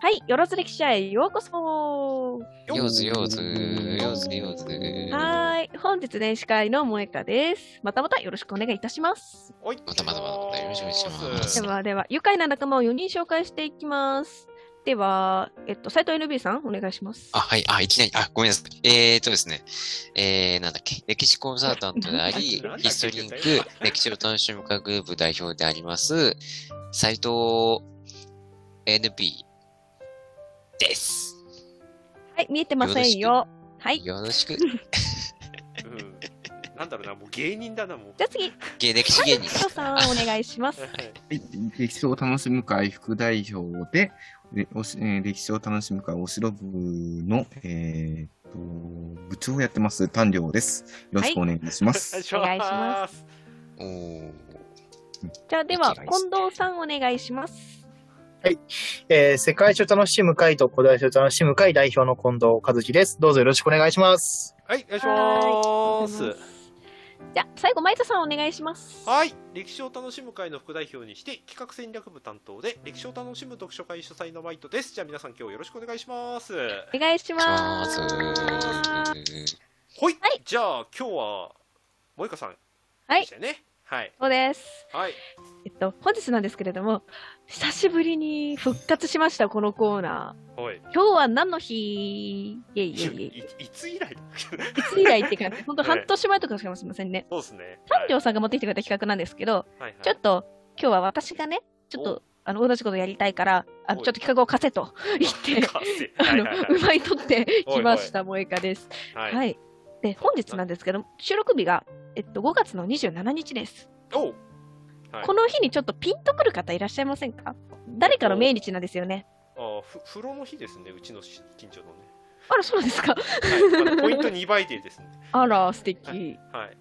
はい、よろず歴史へようこそようずようず、ようずようず。はーい、本日年始会の萌香です。またまたよろしくお願いいたします。はい。またまたまたまたよろしくお願いしますではでは、愉快な仲間を4人紹介していきます。では、えっと、斉藤 NB さん、お願いします。あ、はい、あ、いきなり、あ、ごめんなさい。えーとですね、えー、なんだっけ、歴史コンサルタントであり ヒストリンク、歴史を楽しむ会グループ代表であります、斉藤 NB です。はい、見えてませんよ。はい。よろしく。うん。なんだろうな、もう芸人だな、もう。じゃあ次、芸歴史芸人。さん、お願いします。はい、歴史を楽しむ会副代表で、でおしえー歴史を楽しむ会お城部の、えーっと部長をやってます、丹良です。よろしくお願いします。おお願いします。おー。じゃあ、では、近藤さん、お願いします。えー世界史を楽しむ会と古代史を楽しむ会代表の近藤和樹です。どうぞよろしくお願いします。はい、お願いしはます。じゃあ、最後、前田さん、お願いします。はい。歴史を楽しむ会の副代表にして、企画戦略部担当で、歴史を楽しむ読書会主催のマイトです。じゃあ皆さん今日よろしくお願いします。お願いししま。ますす。ほい。はいじゃあ今日は、萌香さんはいでしたよね。はい。そうです。はい。えっと、本日なんですけれども、久しぶりに復活しました、このコーナはい。ー。今日は何の日？いェイイェイ。いいつ以来？だいつ以来って感じ、本当半年前とかしかもしれませんね。そうですね。三条さんが持ってきてくれた企画なんですけど、はいはいちょっと今日は私がね、ちょっと、あの、同じことやりたいから、あの、ちょっと企画を貸せと言って、あの奪い取ってきました、萌えかです。はい。はい。で、本日なんですけど、収録日が、えっと、5月の27日です。おうはいこの日にちょっとピンとくる方いらっしゃいませんか？誰かの命日なんですよね。あふ風呂の日ですね、うちのし近所のね。あら、そうですか。はい、ポイント2倍でですね。あら、素敵。はい。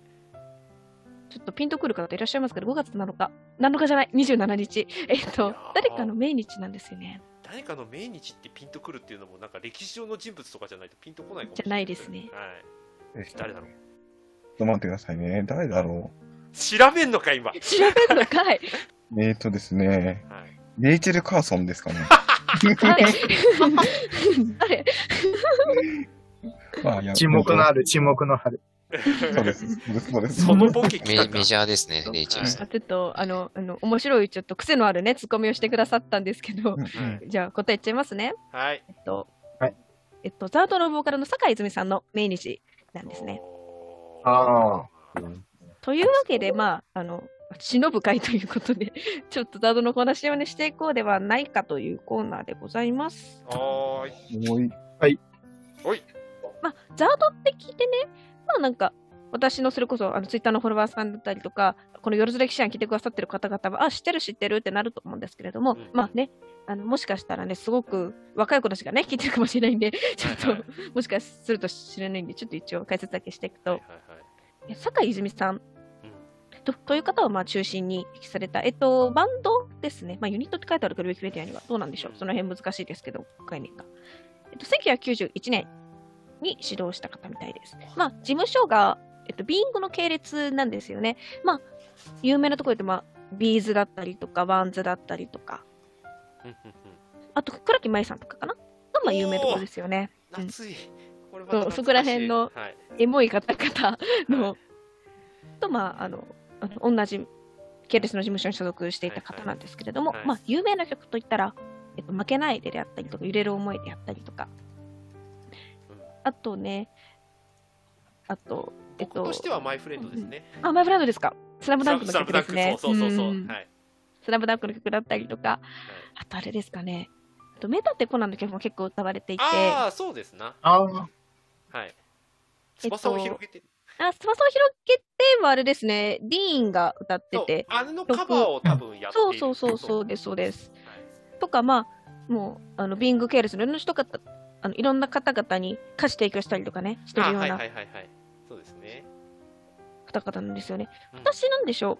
ちょっとピンとくる方いらっしゃいますけど、5月7日。7日じゃない、27日。えっと誰かの命日なんですよね？誰かの命日ってピンとくるっていうのも、なんか歴史上の人物とかじゃないとピンとこないかもしじゃれないですね。はい。えちょっ誰だろうと待ってくださいね。誰だろ調べんのか、今。調べるのかい。う。えーっとですね、はい。レイチェル・カーソンですかね。誰 誰？まあいや 沈黙のある沈黙の春。そうです。そうです。そうです。そのボケ来メメジャーですね、レイチェルさん。あちょっと、あの、あの、面白い、ちょっと癖のあるね、ツッコミをしてくださったんですけど、じゃあ答え言っちゃいますね。はい。えっと、はいえっと、ザードのボーカルの酒井泉さんの命日なんですね。あというわけで、まあ、あの、忍ぶ会ということで、ちょっとザードのお話をね、していこうではないかというコーナーでございます。はーい。おいまあ、ザードって聞いてね、まあなんか、私のそれこそ、あの、ツイッターのフォロワーさんだったりとか、この夜ずれ記者に来てくださってる方々は、あ、知ってる知ってるってなると思うんですけれども、うん。まあね、あの、もしかしたらね、すごく若い子たちがね、聞いてるかもしれないんで、ちょっと、はいはもしかすると知らないんで、ちょっと一応解説だけしていくと、はいはいはい。え酒井泉さん。とという方をまあ中心に引きされた、えっと、バンドですね。まあ、ユニットって書いてあるけど、ウィキペディアには。どうなんでしょう？その辺難しいですけど、概念が。えっと、1991年に始動した方みたいです。まあ、事務所が、えっと、 Being の系列なんですよね。まあ、有名なところでまあ、 B'z だったりとか、 WANDS だったりとか、あと、倉木麻衣さんとかかな？が、まあ、有名なところですよね。い。これまたそこら辺のはい。エモい方々の、と、まあ、あの、あの同じ系列の事務所に所属していた方なんですけれども、はいはいまあ、有名な曲といったら、えっと、負けないでであったりとか、揺れる思いであったりとか、うんあとね、あと僕と、してはマイフレンドですね。あ、マイブランドですか。スラムダンクのスラムダンク曲ですね。そうそうそうそう。んはい。スラムダンクの曲だったりとか、あとあれですかね、あとメタってコナンの曲も結構歌われていて、ああ、そうですな。あ。ああ。はい。翼を広げてる。あ、翼を広げてはあれですね、ディーンが歌ってて、あれのカバーを多分やってそういるそうそうそうです、そうです。はいとか、まあ、もう、あの、ビング系列のいろんな人方、あのいろんな方々に歌詞提供したりとかね、してるあはいような方々なんですよね。うん。私なんでしょ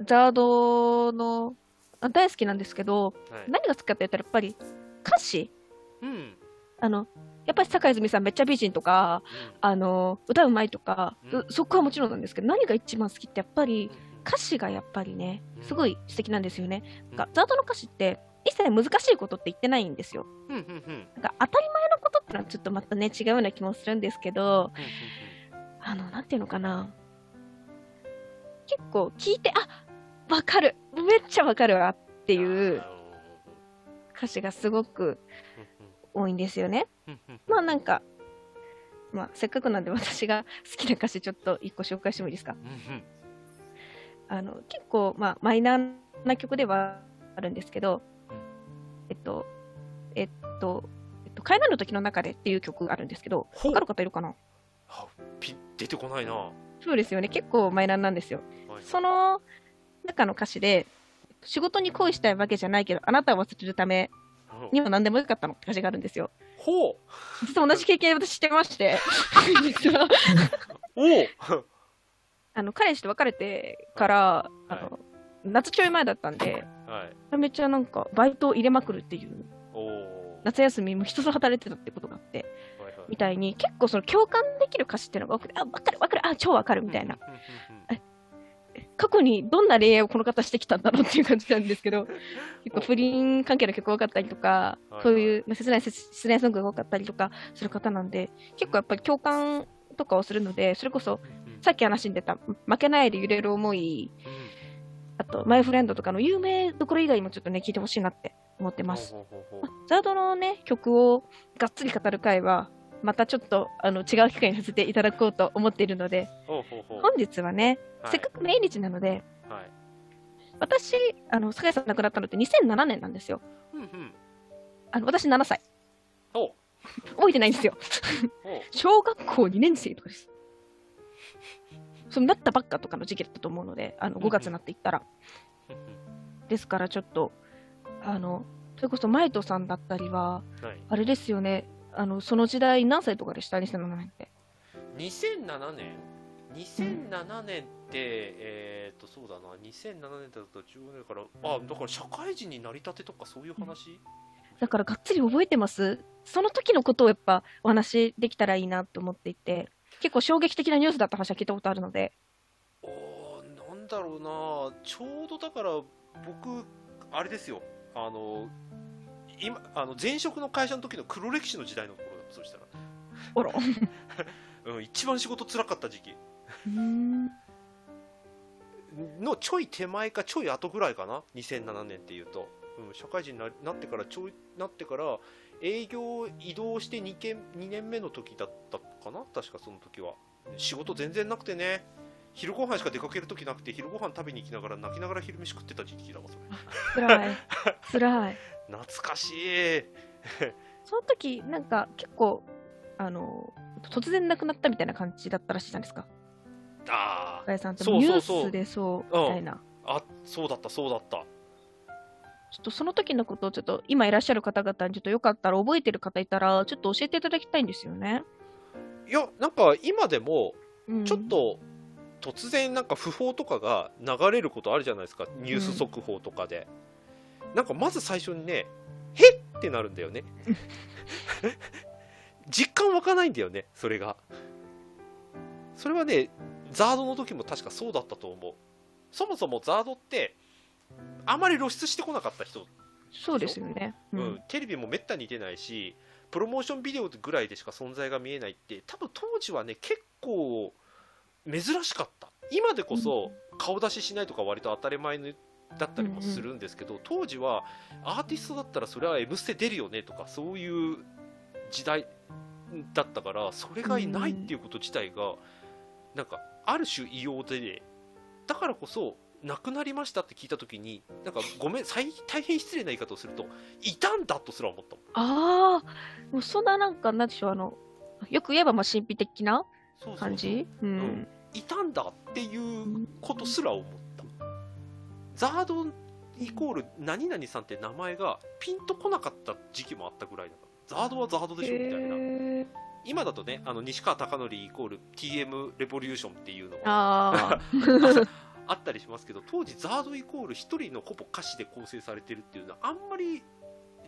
う、ザードの、あ大好きなんですけど、はい。何が好きかって言ったらやっぱり歌詞。うん。あの、やっぱり坂泉さんめっちゃ美人とか、あの、歌うまいとか、うん。そこはもちろんなんですけど、何が一番好きってやっぱりうん。歌詞がやっぱりね、すごい素敵なんですよね。うん。がザードの歌詞って、一切難しいことって言ってないんですよ。うんうんうん。なんか当たり前のことってのはちょっとまたね、違うような気もするんですけど、うん。あの、なんていうのかな。結構聞いて、あわかるめっちゃわかるわってうんいうあ歌詞がすごく多いんですよね。まあなんか、まあせっかくなんで私が好きな歌詞ちょっと一個紹介してもいいですか？あの、結構まあマイナーな曲ではあるんですけどうん、えっと、えっと、えっと、帰らぬ時の中でっていう曲があるんですけど、わかる方いるかな？出てこないな。はそうですよね。結構マイナーなんですよ。いその中の歌詞で、仕事に恋したいわけじゃないけど、あなたを忘れるためには何でもよかったのって歌詞があるんですよ。ほう実は同じ経験私してまして、実はおおあの、彼氏と別れてから、あの、夏ちょい前だったんで、はい。めっちゃなんか、バイトを入れまくるっていう。夏休みも一つ働いてたってことがあって、はいはいみたいに、結構その共感できる歌詞っていうのが多くて、あ、わかるわかる、あ、超わかるみたいな。。過去にどんな恋愛をこの方してきたんだろうっていう感じなんですけど、結構不倫関係の曲が多かったりとかはい、そういう、まあ、切ない失恋ソングが多かったりとかする方なんで、結構やっぱり共感とかをするので、それこそ、さっき話に出た、負けないで揺れる思い、あと、マイフレンドとかの有名どころ以外にもちょっとね、聞いてほしいなって思ってます。ザードのね、曲をがっつり語る回は、またちょっとあの違う機会にさせていただこうと思っているので、ほうほうほう本日はね、はいせっかく命日なので、はい。私、あの、坂井さん亡くなったのって2007年なんですよ。うんうん。あの、私7歳。覚えてないんですよ。小学校2年生とかです。そうなったばっかとかの時期だったと思うので、あの、5月になっていったら。ですからちょっと、あの、それこそマイトさんだったりは、はい。あれですよね、あの、その時代何歳とかでした ?2007 年って。2007年 ?2007 年って、えっと、そうだな、2007年だと10年から、あ、だから社会人になりたてとかそういう話？だからがっつり覚えてます？その時のことをやっぱお話できたらいいなと思っていて、結構衝撃的なニュースだった話は聞いたことあるので、おーなんだろうな、ちょうどだから、僕、あれですよ、あの、今、あの前職の会社の時の黒歴史の時代のところだそうしたら、あら。うん、一番仕事辛かった時期。のちょい手前かちょい後ぐらいかな2007年っていうと、うん、社会人にななってからちょいなってから営業移動して2件2年目の時だったかな確かその時は。仕事全然なくてね。昼ご飯しか出かける時なくて昼ご飯食べに行きながら泣きながら昼飯食ってた時期だわそれ。辛い。辛い。懐かしい。その時、なんか結構、あの、突然亡くなったみたいな感じだったらしいじゃないですか。あ深井さんって。そうニュースでそう、うんみたいな。ああそうだったそうだった。ちょっとその時のことをちょっと今いらっしゃる方々にちょっとよかったら覚えてる方いたらちょっと教えていただきたいんですよね。いやなんか今でもうん、ちょっと突然なんか訃報とかが流れることあるじゃないですか。ニュース速報とかで、なんかまず最初にね「へっ!」ってなるんだよね。実感湧かないんだよねそれが。それはねザードの時も確かそうだったと思う。そもそもザードってあまり露出してこなかった人。そうですよね。ううん。ん、テレビもめったに出ないしプロモーションビデオぐらいでしか存在が見えないって多分当時はね結構珍しかった。今でこそ顔出ししないとか割と当たり前のだったりもするんですけど、当時はアーティストだったらそれは「M ステ」出るよねとかそういう時代だったからそれがいないっていうこと自体がなんかある種異様でだからこそ亡くなりましたって聞いた時になんかごめん最大変失礼な言い方をするといたんだとすら思ったああ、もうそんななんか、なんでしょう、あの、よく言えばまあ神秘的な感じ？ううんん。いたんだっていうことすら思ったザードイコール何々さんって名前がピンとこなかった時期もあったぐらいだから。ザードはザードでしょみたいな。今だとねあの西川貴教イコール TM レボリューションっていうのがあ あったりしますけど当時ザードイコール一人のほぼ歌詞で構成されてるっていうのはあんまり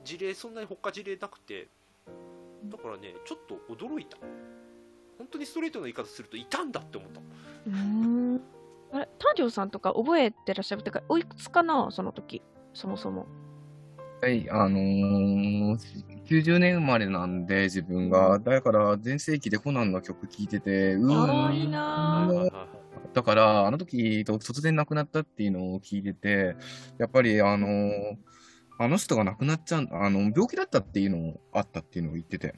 事例そんなに他事例なくてだからねちょっと驚いた。本当にストレートな言い方するといたんだって思ったあ。れ、丹上さんとか覚えてらっしゃる？ってか、おいくつかな、その時、そもそも。はい、あのー、90年生まれなんで、自分が。だから、全盛期でコナンの曲聴いてて、うああ、いいーん。なーだから、あの時、突然亡くなったっていうのを聞いてて、やっぱり、あのーあの人が亡くなっちゃう、あの、病気だったっていうのもあったっていうのを言ってて。はい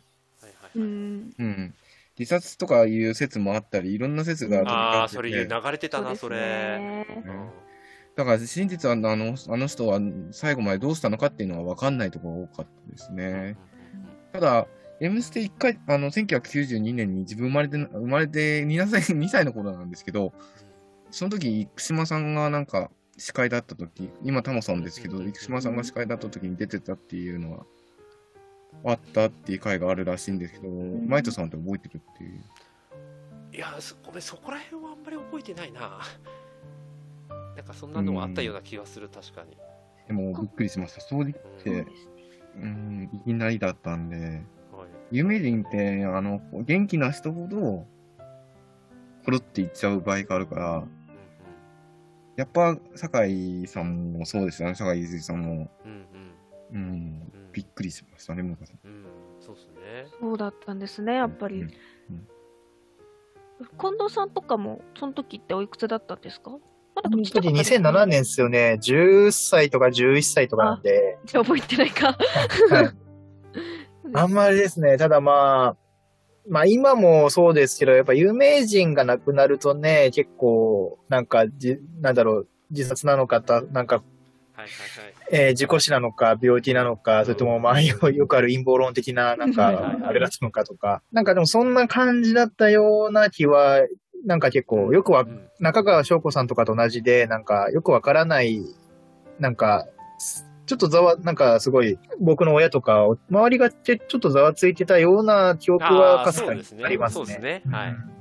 はいうん。うん。自殺とかいう説もあったり、いろんな説が飛びああ、交それ。流れてたな、それ。ねうんだから真実はあのあの人は最後までどうしたのかっていうのは分かんないところが多かったですね。ただ、M ステ1回、あの、1992年に自分生まれて、生まれて2歳 ,2 歳の頃なんですけど、その時、生島さんがなんか司会だった時、今タモさんですけど、生島さんが司会だった時に出てたっていうのは、あったっていう回があるらしいんですけど、マイトさんって覚えてるっていう。いや、そごめん、そこら辺はあんまり覚えてないな。なんかそんなのはあったような気がする、確かに。でもびっくりしました。正直って、うん、いきなりだったんで、はい有名人って、あの、元気な人ほど、コロっていっちゃう場合があるから、うんやっぱ、酒井さんもそうですよね、酒井泉さんも、うんうんうん、うんびっくりしましたね、もううんうんそうですね。そうだったんですね、やっぱり。うん近藤さんとかも、その時っておいくつだったんですか？まだその下時とかですよね2007年ですよね。10歳とか11歳とかなんで。じゃあ覚えてないか。はいあんまりですね。ただまあ、まあ今もそうですけど、やっぱ有名人が亡くなるとね、結構、なんかじ、なんだろう、自殺なのかた、なんか、はいはいはい。えー事故死なのか、病気なのか、それともまあ よよくある陰謀論的な、なんはいかあれだったのかとか。なんかでもそんな感じだったような気は、なんか結構、よくわう、ん。中川翔子さんとかと同じで、なんかよくわからない、なんか、ちょっとざわ、なんかすごい、僕の親とか、周りがちょっとざわついてたような記憶はかすかにありますね。そうですね。はい。うん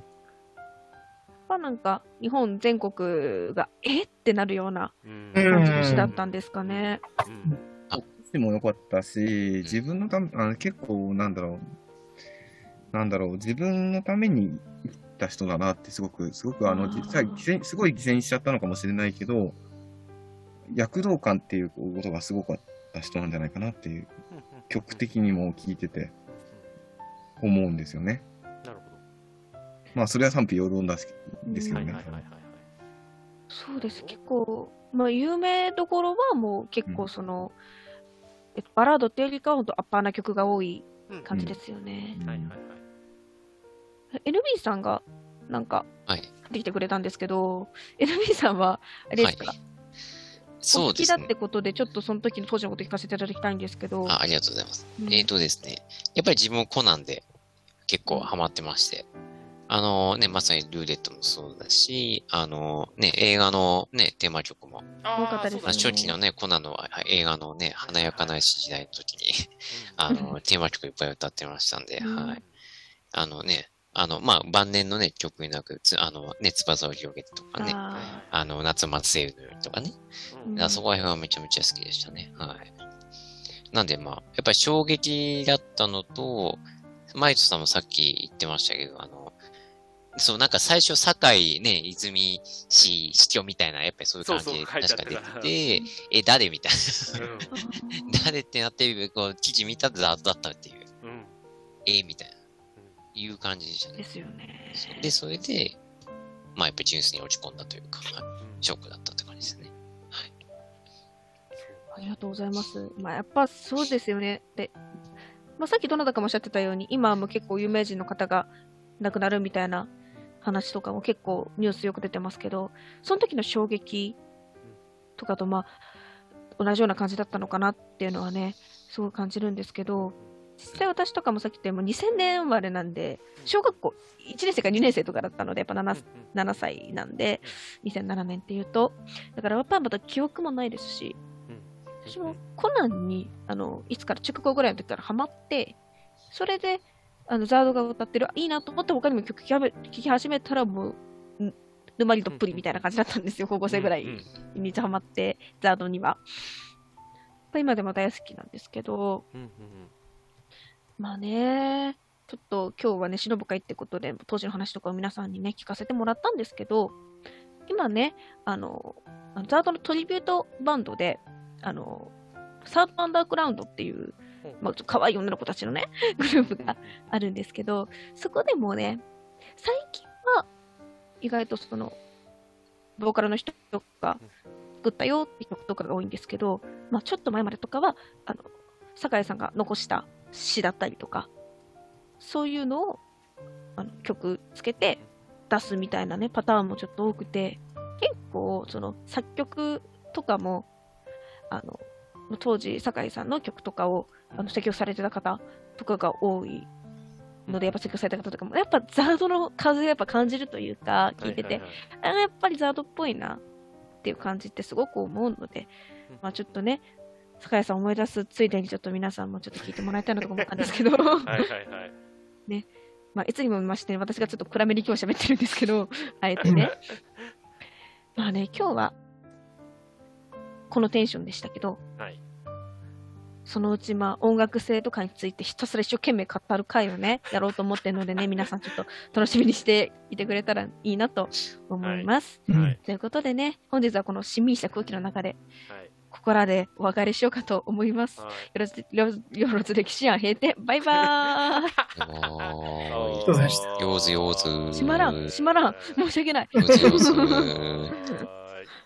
まあなんか、日本全国が、え？ってなるような感じの詩だったんですかね。うん。でも良かったし、自分のため、あの結構、なんだろう、なんだろう、自分のために生きた人だなって、すごく、すごく、あの、実際、犠牲すごい犠牲にしちゃったのかもしれないけど、躍動感っていうことがすごかった人なんじゃないかなっていう、曲的にも聞いてて思うんですよね。まあ、それは賛否両論だしですけど。どね。そうです、結構、まあ有名どころはもう結構その、えっと、バラードっていうよりかは本当アッパーな曲が多いうん感じですよね。はいはいはい。NB さんがなんかはい。買ってきてくれたんですけど、NB さんは、あれですか、はいおそうですね好きだって。ことで、ちょっとその時の当時のこと聞かせていただきたいんですけど、あありがとうございます。うんえーとですね、やっぱり自分もコナンで結構ハマってまして、あのね、まさにルーレットもそうだし、あのね、映画のね、テーマ曲も、多かったですね。初期のね、コナンのあ映画のね、華やかなし時代の時に、あの、テーマ曲いっぱい歌ってましたんで、うん。はい。あのね、あの、まあ、晩年のね、曲になく、つあの、ね、翼を広げてとかね、ああの、夏祭りのようにとかね、うん。そこら辺はめちゃめちゃ好きでしたね。はい。なんでまあ、やっぱり衝撃だったのと、マイトさんもさっき言ってましたけど、あの、そう、なんか最初、堺ね、泉市市長みたいな、やっぱりそういう感じで確か出てて、え、誰みたいうんな。誰ってなって、こう、記事見たらザードだったっていう、うんえみたいな、いう感じでしたね。ですよね。で、それで、まあやっぱり純粋に落ち込んだというか、はいショックだったって感じですね。ありがとうございます。まあ、やっぱそうですよね。で、まあ、さっきどなたかもおっしゃってたように、今も結構有名人の方が亡くなるみたいな話とかも結構ニュースよく出てますけど、その時の衝撃とかと、まあ、同じような感じだったのかなっていうのはね、すごい感じるんですけど、実際私とかもさっき言ったように2000年生まれなんで、小学校1年生か2年生とかだったので、やっぱ 7, 7歳なんで、2007年っていうと、だからやっぱりまだ記憶もないですし、私もコナンに、あの、いつから中学校ぐらいの時からハマって、それで、あの、ザードが歌ってる、あいいなと思って他にも曲聴き始めたらもう、ん。沼りどっぷりみたいな感じだったんですよ、高校生ぐらいうん。にめっちゃハマって、ザードには。やっぱ今でも大好きなんですけど、まあね、ちょっと今日はね、忍ぶ会ってことで、当時の話とかを皆さんにね、聞かせてもらったんですけど、今ね、あの、あのザードのトリビュートバンドで、あの、サードアンダーグラウンドっていう、まあ、ちょっと可愛い女の子たちのね、グループがあるんですけど、そこでもね、最近は意外とその、ボーカルの人が作ったよって曲とかが多いんですけど、まあ、ちょっと前までとかは、あの、酒井さんが残した詩だったりとか、そういうのをあの曲つけて出すみたいなね、パターンもちょっと多くて、結構、その作曲とかも、あの、当時、酒井さんの曲とかをあの指摘をされてた方とかが多いので、やっぱ指摘された方とかも、やっぱザードの風がやっぱ感じるというか、聞いてて、あやっぱりザードっぽいなっていう感じってすごく思うのでうん、まあちょっとね、酒井さん思い出すついでにちょっと皆さんもちょっと聞いてもらいたいなとか思ったんですけど、はいはいはい。まあいつにも見まして、私がちょっと暗めに今日喋ってるんですけど、あえてね。まあね、今日は、このテンションでしたけど、はいそのうちまあ音楽性とかについてひたすら一生懸命語る回をね、やろうと思ってるのでね、皆さんちょっと楽しみにしていてくれたらいいなと思います。うんはいということでね、本日はこのしんみりした空気の中で、はい。ここらでお別れしようかと思います。はいよろず、よろず、よろず歴史案閉店、バイバーイはりがとうございましたよーずよーず。閉まらん、閉まらん、申し訳ない。よーずよーず。は い